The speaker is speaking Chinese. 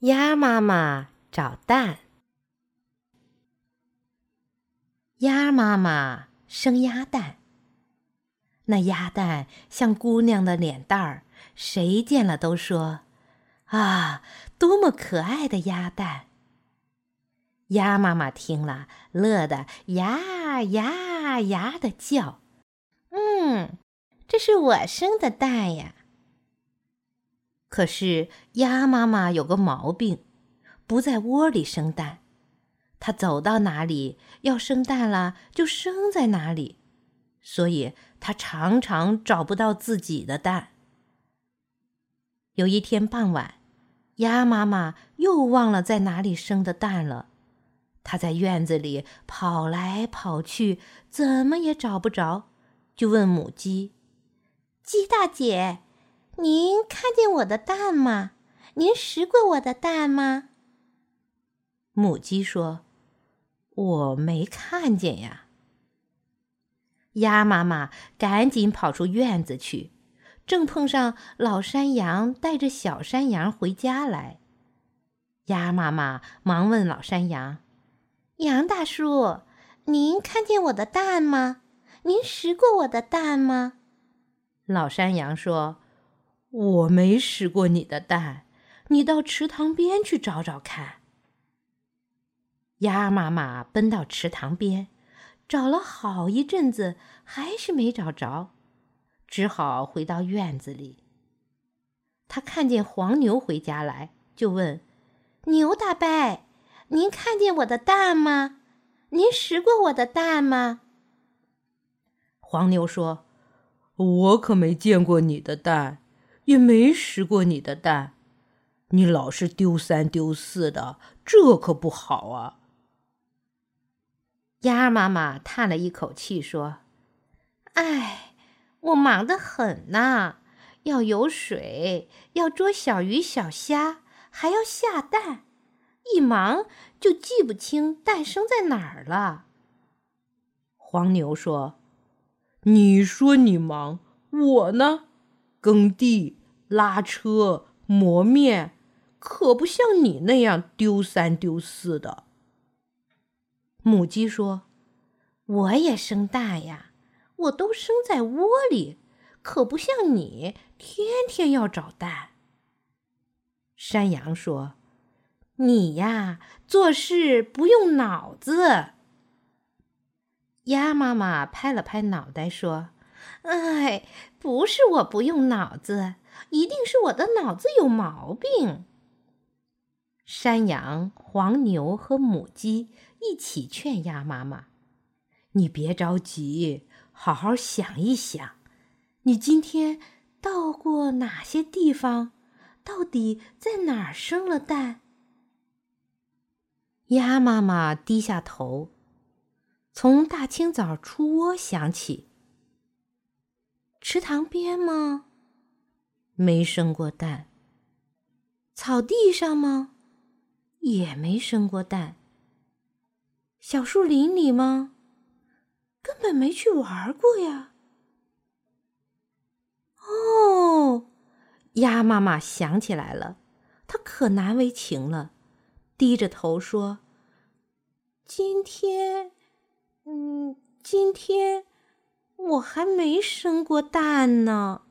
鸭妈妈找蛋。鸭妈妈生鸭蛋，那鸭蛋像姑娘的脸蛋儿，谁见了都说：“啊，多么可爱的鸭蛋！”鸭妈妈听了，乐得呀呀呀的叫：“嗯，这是我生的蛋呀！”可是鸭妈妈有个毛病，不在窝里生蛋，它走到哪里要生蛋了就生在哪里，所以它常常找不到自己的蛋。有一天傍晚，鸭妈妈又忘了在哪里生的蛋了，它在院子里跑来跑去，怎么也找不着，就问母鸡：“鸡大姐。”您看见我的蛋吗？您食过我的蛋吗？母鸡说：“我没看见呀。”鸭妈妈赶紧跑出院子去，正碰上老山羊带着小山羊回家来。鸭妈妈忙问老山羊：“羊大叔，您看见我的蛋吗？您食过我的蛋吗？”老山羊说。我没食过你的蛋，你到池塘边去找找看。鸭妈妈奔到池塘边，找了好一阵子，还是没找着，只好回到院子里。他看见黄牛回家来，就问：“牛大伯，您看见我的蛋吗？您食过我的蛋吗？”黄牛说：“我可没见过你的蛋。”也没食过你的蛋，你老是丢三丢四的，这可不好啊。鸭妈妈叹了一口气说：“哎，我忙得很呐，要有水，要捉小鱼小虾，还要下蛋，一忙就记不清蛋生在哪儿了。”黄牛说：“你说你忙，我呢？”耕地、拉车、磨面，可不像你那样丢三丢四的。母鸡说：“我也生蛋呀，我都生在窝里，可不像你天天要找蛋。”山羊说：“你呀，做事不用脑子。”鸭妈妈拍了拍脑袋说。哎，不是我不用脑子，一定是我的脑子有毛病。山羊、黄牛和母鸡一起劝鸭妈妈：“你别着急，好好想一想，你今天到过哪些地方？到底在哪儿生了蛋？”鸭妈妈低下头，从大清早出窝想起。池塘边吗？没生过蛋。草地上吗？也没生过蛋。小树林里吗？根本没去玩过呀。哦，鸭妈妈想起来了，她可难为情了，低着头说：“今天，嗯，今天。”我还没生过蛋呢。